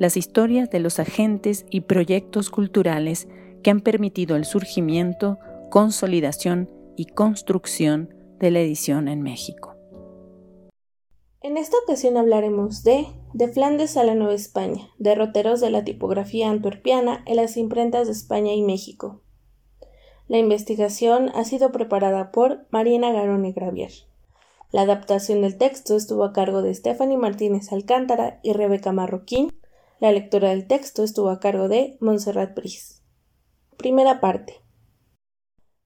las historias de los agentes y proyectos culturales que han permitido el surgimiento, consolidación y construcción de la edición en México. En esta ocasión hablaremos de De Flandes a la Nueva España, derroteros de la tipografía antwerpiana en las imprentas de España y México. La investigación ha sido preparada por Marina Garone Gravier. La adaptación del texto estuvo a cargo de Stephanie Martínez Alcántara y Rebeca Marroquín, la lectura del texto estuvo a cargo de Montserrat Brice. Primera parte.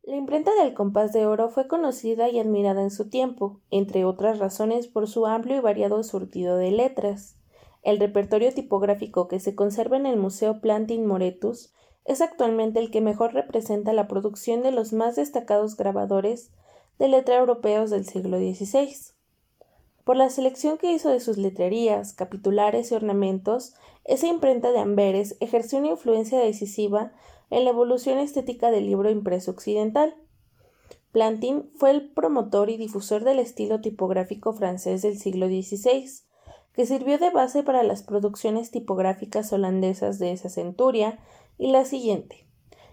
La imprenta del compás de oro fue conocida y admirada en su tiempo, entre otras razones por su amplio y variado surtido de letras. El repertorio tipográfico que se conserva en el Museo Plantin Moretus es actualmente el que mejor representa la producción de los más destacados grabadores de letra europeos del siglo XVI. Por la selección que hizo de sus letrerías, capitulares y ornamentos, esa imprenta de Amberes ejerció una influencia decisiva en la evolución estética del libro impreso occidental. Plantin fue el promotor y difusor del estilo tipográfico francés del siglo XVI, que sirvió de base para las producciones tipográficas holandesas de esa centuria y la siguiente,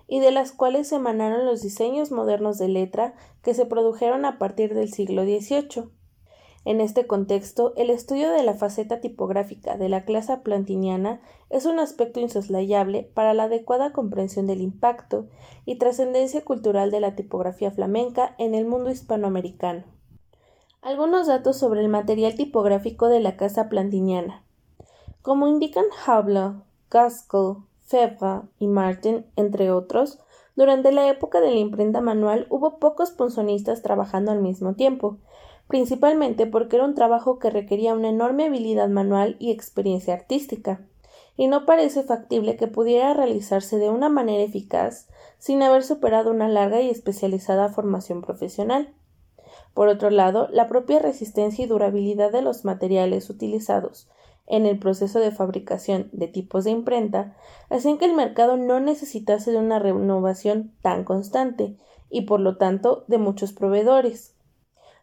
y de las cuales emanaron los diseños modernos de letra que se produjeron a partir del siglo XVIII. En este contexto, el estudio de la faceta tipográfica de la clase plantiniana es un aspecto insoslayable para la adecuada comprensión del impacto y trascendencia cultural de la tipografía flamenca en el mundo hispanoamericano. Algunos datos sobre el material tipográfico de la casa plantiniana. Como indican Habla, Gaskell, Febra y Martin, entre otros, durante la época de la imprenta manual hubo pocos punzonistas trabajando al mismo tiempo, principalmente porque era un trabajo que requería una enorme habilidad manual y experiencia artística, y no parece factible que pudiera realizarse de una manera eficaz sin haber superado una larga y especializada formación profesional. Por otro lado, la propia resistencia y durabilidad de los materiales utilizados en el proceso de fabricación de tipos de imprenta hacían que el mercado no necesitase de una renovación tan constante y por lo tanto de muchos proveedores.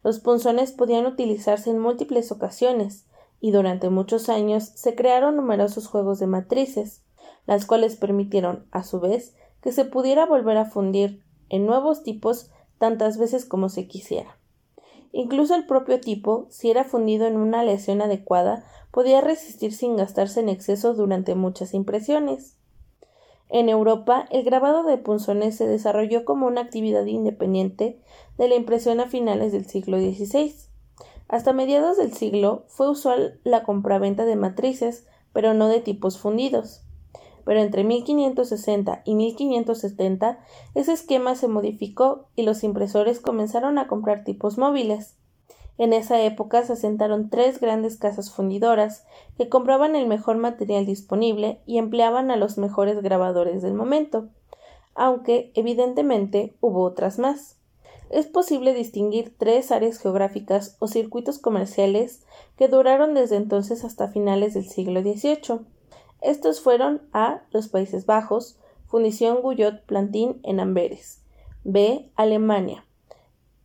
Los punzones podían utilizarse en múltiples ocasiones, y durante muchos años se crearon numerosos juegos de matrices, las cuales permitieron, a su vez, que se pudiera volver a fundir en nuevos tipos tantas veces como se quisiera. Incluso el propio tipo, si era fundido en una lesión adecuada, podía resistir sin gastarse en exceso durante muchas impresiones. En Europa, el grabado de punzones se desarrolló como una actividad independiente de la impresión a finales del siglo XVI. Hasta mediados del siglo fue usual la compraventa de matrices, pero no de tipos fundidos. Pero entre 1560 y 1570 ese esquema se modificó y los impresores comenzaron a comprar tipos móviles. En esa época se asentaron tres grandes casas fundidoras que compraban el mejor material disponible y empleaban a los mejores grabadores del momento, aunque evidentemente hubo otras más. Es posible distinguir tres áreas geográficas o circuitos comerciales que duraron desde entonces hasta finales del siglo XVIII. Estos fueron A. los Países Bajos, Fundición Guyot Plantin en Amberes, B. Alemania,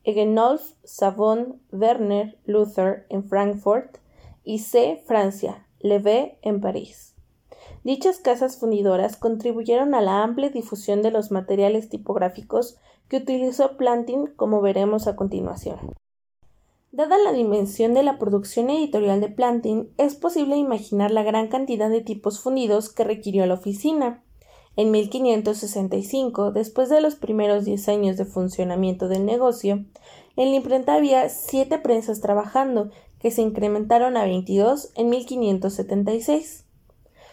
Egenolf, Savon, Werner, Luther en Frankfurt y C. Francia, Levé en París. Dichas casas fundidoras contribuyeron a la amplia difusión de los materiales tipográficos que utilizó Plantin, como veremos a continuación. Dada la dimensión de la producción editorial de Plantin, es posible imaginar la gran cantidad de tipos fundidos que requirió la oficina. En 1565, después de los primeros diez años de funcionamiento del negocio, en la imprenta había siete prensas trabajando, que se incrementaron a 22 en 1576.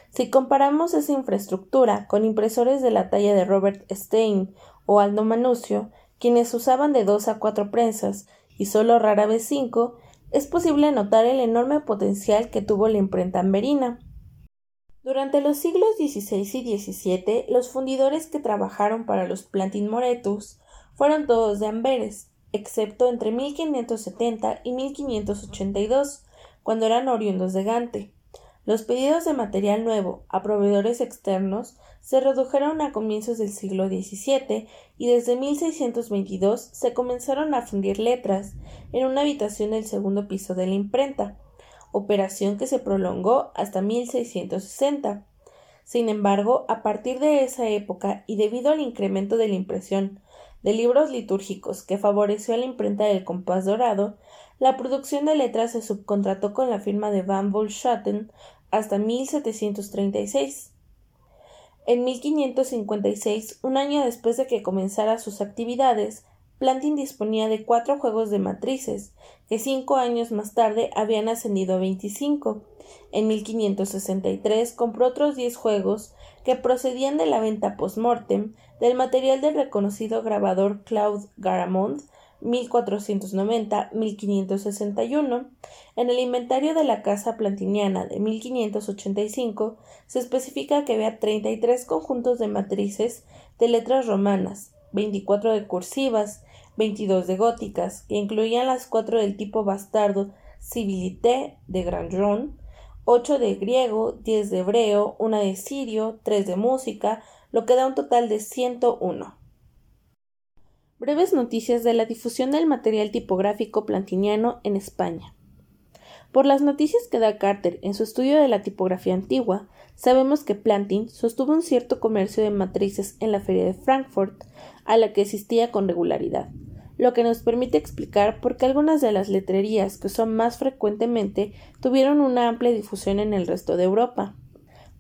Si comparamos esa infraestructura con impresores de la talla de Robert Stein o Aldo Manusio, quienes usaban de dos a cuatro prensas y solo rara vez cinco, es posible notar el enorme potencial que tuvo la imprenta amberina. Durante los siglos XVI y XVII, los fundidores que trabajaron para los Plantin Moretus fueron todos de Amberes, excepto entre 1570 y 1582, cuando eran oriundos de Gante. Los pedidos de material nuevo a proveedores externos se redujeron a comienzos del siglo XVII y desde 1622 se comenzaron a fundir letras en una habitación del segundo piso de la imprenta, operación que se prolongó hasta 1660. Sin embargo, a partir de esa época y debido al incremento de la impresión de libros litúrgicos que favoreció a la imprenta del compás dorado, la producción de letras se subcontrató con la firma de Van Bullschatten hasta 1736. En 1556, un año después de que comenzara sus actividades, Plantin disponía de cuatro juegos de matrices, que cinco años más tarde habían ascendido a veinticinco. En 1563 compró otros diez juegos que procedían de la venta post-mortem del material del reconocido grabador Claude Garamond 1490-1561. En el inventario de la Casa Plantiniana de 1585 se especifica que había 33 conjuntos de matrices de letras romanas, 24 de cursivas, 22 de góticas, que incluían las cuatro del tipo bastardo Civilité de Grandjon, 8 de griego, 10 de hebreo, una de sirio, 3 de música, lo que da un total de 101. Breves noticias de la difusión del material tipográfico plantiniano en España. Por las noticias que da Carter en su estudio de la tipografía antigua, sabemos que Plantin sostuvo un cierto comercio de matrices en la feria de Frankfurt, a la que asistía con regularidad, lo que nos permite explicar por qué algunas de las letrerías que son más frecuentemente tuvieron una amplia difusión en el resto de Europa.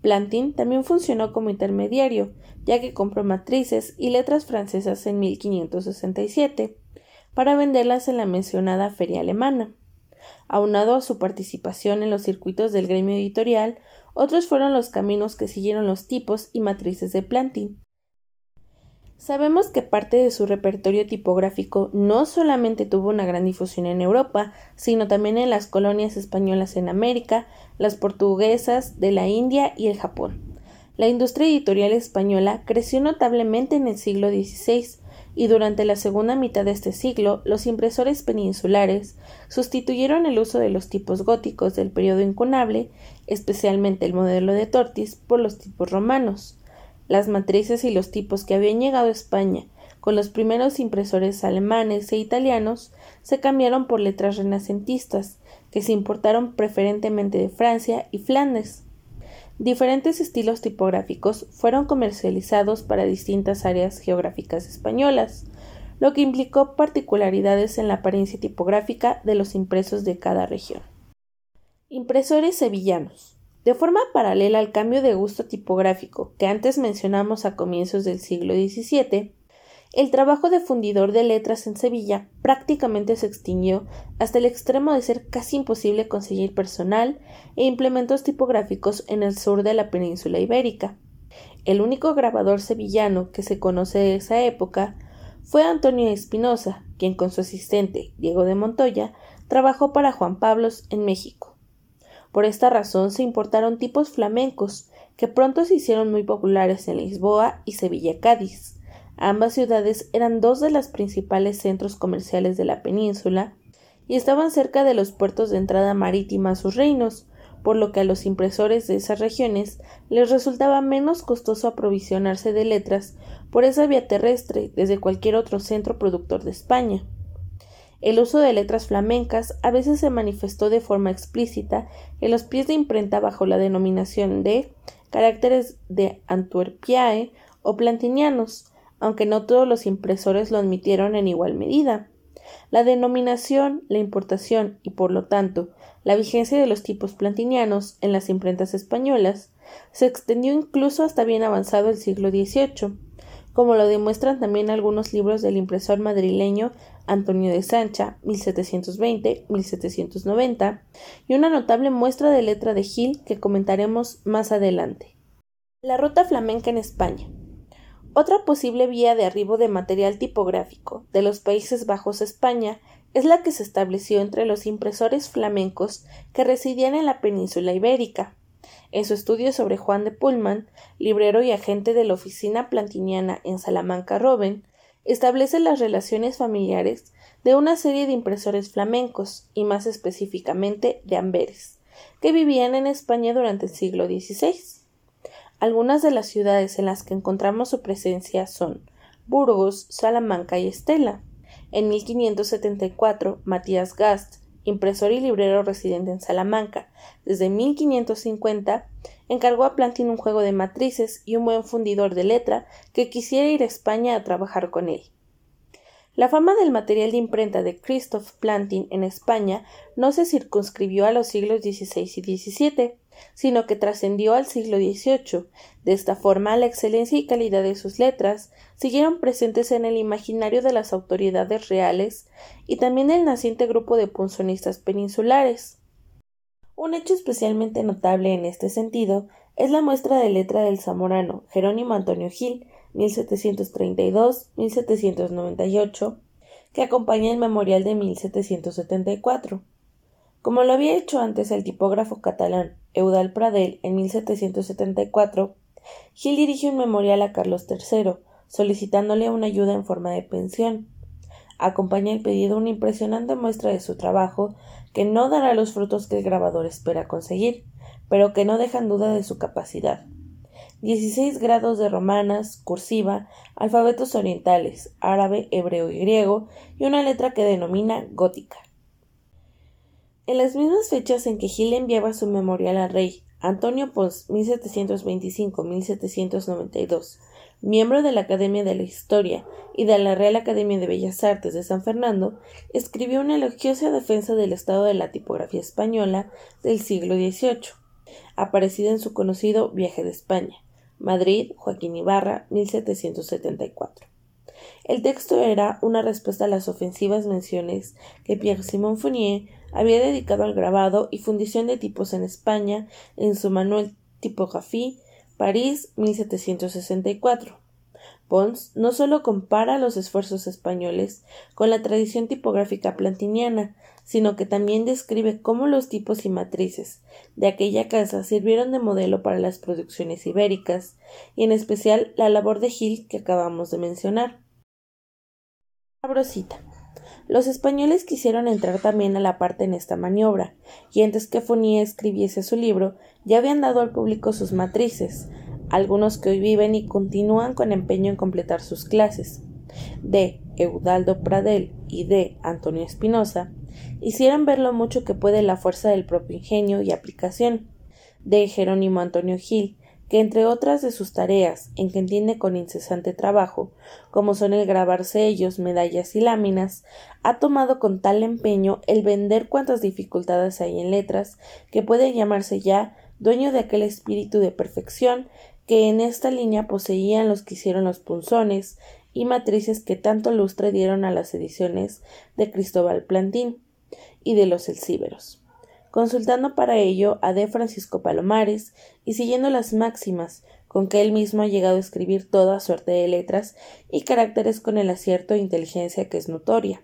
Plantin también funcionó como intermediario, ya que compró matrices y letras francesas en 1567 para venderlas en la mencionada feria alemana. Aunado a su participación en los circuitos del gremio editorial, otros fueron los caminos que siguieron los tipos y matrices de Plantin, Sabemos que parte de su repertorio tipográfico no solamente tuvo una gran difusión en Europa, sino también en las colonias españolas en América, las portuguesas de la India y el Japón. La industria editorial española creció notablemente en el siglo XVI y durante la segunda mitad de este siglo los impresores peninsulares sustituyeron el uso de los tipos góticos del periodo incunable, especialmente el modelo de Tortis, por los tipos romanos las matrices y los tipos que habían llegado a España con los primeros impresores alemanes e italianos se cambiaron por letras renacentistas, que se importaron preferentemente de Francia y Flandes. Diferentes estilos tipográficos fueron comercializados para distintas áreas geográficas españolas, lo que implicó particularidades en la apariencia tipográfica de los impresos de cada región. Impresores sevillanos. De forma paralela al cambio de gusto tipográfico que antes mencionamos a comienzos del siglo XVII, el trabajo de fundidor de letras en Sevilla prácticamente se extinguió hasta el extremo de ser casi imposible conseguir personal e implementos tipográficos en el sur de la península ibérica. El único grabador sevillano que se conoce de esa época fue Antonio Espinosa, quien con su asistente Diego de Montoya trabajó para Juan Pablos en México. Por esta razón se importaron tipos flamencos, que pronto se hicieron muy populares en Lisboa y Sevilla Cádiz. Ambas ciudades eran dos de los principales centros comerciales de la península y estaban cerca de los puertos de entrada marítima a sus reinos, por lo que a los impresores de esas regiones les resultaba menos costoso aprovisionarse de letras por esa vía terrestre desde cualquier otro centro productor de España. El uso de letras flamencas a veces se manifestó de forma explícita en los pies de imprenta bajo la denominación de caracteres de Antwerpiae o plantinianos, aunque no todos los impresores lo admitieron en igual medida. La denominación, la importación y, por lo tanto, la vigencia de los tipos plantinianos en las imprentas españolas se extendió incluso hasta bien avanzado el siglo XVIII, como lo demuestran también algunos libros del impresor madrileño Antonio de Sancha, 1720-1790, y una notable muestra de letra de Gil que comentaremos más adelante. La ruta flamenca en España. Otra posible vía de arribo de material tipográfico de los Países Bajos a España es la que se estableció entre los impresores flamencos que residían en la península ibérica. En su estudio sobre Juan de Pullman, librero y agente de la oficina plantiniana en Salamanca Robben, establece las relaciones familiares de una serie de impresores flamencos, y más específicamente de Amberes, que vivían en España durante el siglo XVI. Algunas de las ciudades en las que encontramos su presencia son Burgos, Salamanca y Estela. En 1574, Matías Gast, impresor y librero residente en Salamanca desde 1550, encargó a Plantin un juego de matrices y un buen fundidor de letra que quisiera ir a España a trabajar con él. La fama del material de imprenta de Christoph Plantin en España no se circunscribió a los siglos XVI y XVII, sino que trascendió al siglo XVIII. De esta forma, la excelencia y calidad de sus letras siguieron presentes en el imaginario de las autoridades reales y también del naciente grupo de punzonistas peninsulares. Un hecho especialmente notable en este sentido es la muestra de letra del zamorano Jerónimo Antonio Gil, 1732-1798, que acompaña el memorial de 1774. Como lo había hecho antes el tipógrafo catalán Eudal Pradel en 1774, Gil dirigió un memorial a Carlos III, solicitándole una ayuda en forma de pensión. Acompaña el pedido una impresionante muestra de su trabajo que no dará los frutos que el grabador espera conseguir, pero que no dejan duda de su capacidad. 16 grados de romanas, cursiva, alfabetos orientales, árabe, hebreo y griego, y una letra que denomina gótica. En las mismas fechas en que Gil enviaba su memorial al rey Antonio Pons 1725-1792, miembro de la Academia de la Historia y de la Real Academia de Bellas Artes de San Fernando, escribió una elogiosa defensa del estado de la tipografía española del siglo XVIII, aparecida en su conocido Viaje de España, Madrid, Joaquín Ibarra, 1774. El texto era una respuesta a las ofensivas menciones que Pierre-Simon Fournier había dedicado al grabado y fundición de tipos en España en su manual Typographie, París, 1764. Pons no solo compara los esfuerzos españoles con la tradición tipográfica plantiniana, sino que también describe cómo los tipos y matrices de aquella casa sirvieron de modelo para las producciones ibéricas, y en especial la labor de Gil que acabamos de mencionar. Los españoles quisieron entrar también a la parte en esta maniobra, y antes que Fournier escribiese su libro, ya habían dado al público sus matrices, algunos que hoy viven y continúan con empeño en completar sus clases. De Eudaldo Pradel y de Antonio Espinosa, hicieron ver lo mucho que puede la fuerza del propio ingenio y aplicación. De Jerónimo Antonio Gil, que entre otras de sus tareas, en que entiende con incesante trabajo, como son el grabar sellos, medallas y láminas, ha tomado con tal empeño el vender cuantas dificultades hay en letras, que puede llamarse ya dueño de aquel espíritu de perfección que en esta línea poseían los que hicieron los punzones y matrices que tanto lustre dieron a las ediciones de Cristóbal Plantín y de los Elcíberos consultando para ello a D. Francisco Palomares y siguiendo las máximas con que él mismo ha llegado a escribir toda suerte de letras y caracteres con el acierto e inteligencia que es notoria.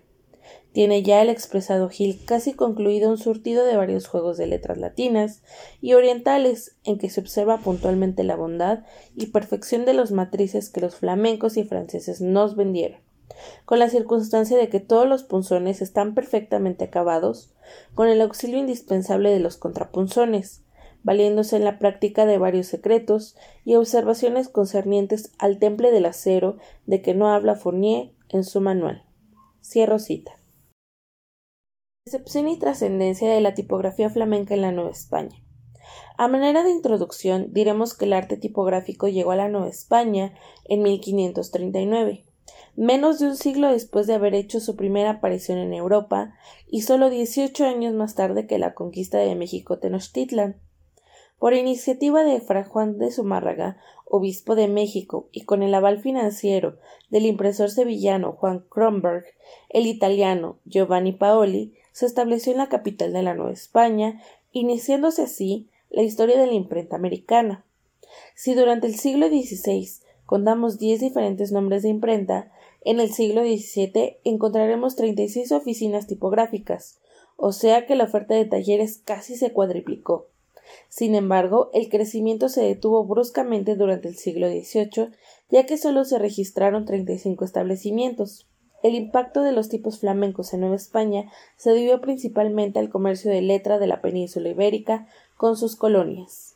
Tiene ya el expresado Gil casi concluido un surtido de varios juegos de letras latinas y orientales en que se observa puntualmente la bondad y perfección de los matrices que los flamencos y franceses nos vendieron con la circunstancia de que todos los punzones están perfectamente acabados, con el auxilio indispensable de los contrapunzones, valiéndose en la práctica de varios secretos y observaciones concernientes al temple del acero de que no habla Fournier en su manual. Cierro cita. Excepción y trascendencia de la tipografía flamenca en la Nueva España. A manera de introducción diremos que el arte tipográfico llegó a la Nueva España en 1539 menos de un siglo después de haber hecho su primera aparición en Europa y solo 18 años más tarde que la conquista de México Tenochtitlan. Por iniciativa de Fray Juan de Zumárraga, obispo de México, y con el aval financiero del impresor sevillano Juan Kronberg, el italiano Giovanni Paoli se estableció en la capital de la Nueva España, iniciándose así la historia de la imprenta americana. Si durante el siglo XVI contamos diez diferentes nombres de imprenta, en el siglo XVII encontraremos 36 oficinas tipográficas, o sea que la oferta de talleres casi se cuadriplicó. Sin embargo, el crecimiento se detuvo bruscamente durante el siglo XVIII, ya que solo se registraron 35 establecimientos. El impacto de los tipos flamencos en Nueva España se debió principalmente al comercio de letra de la península ibérica con sus colonias.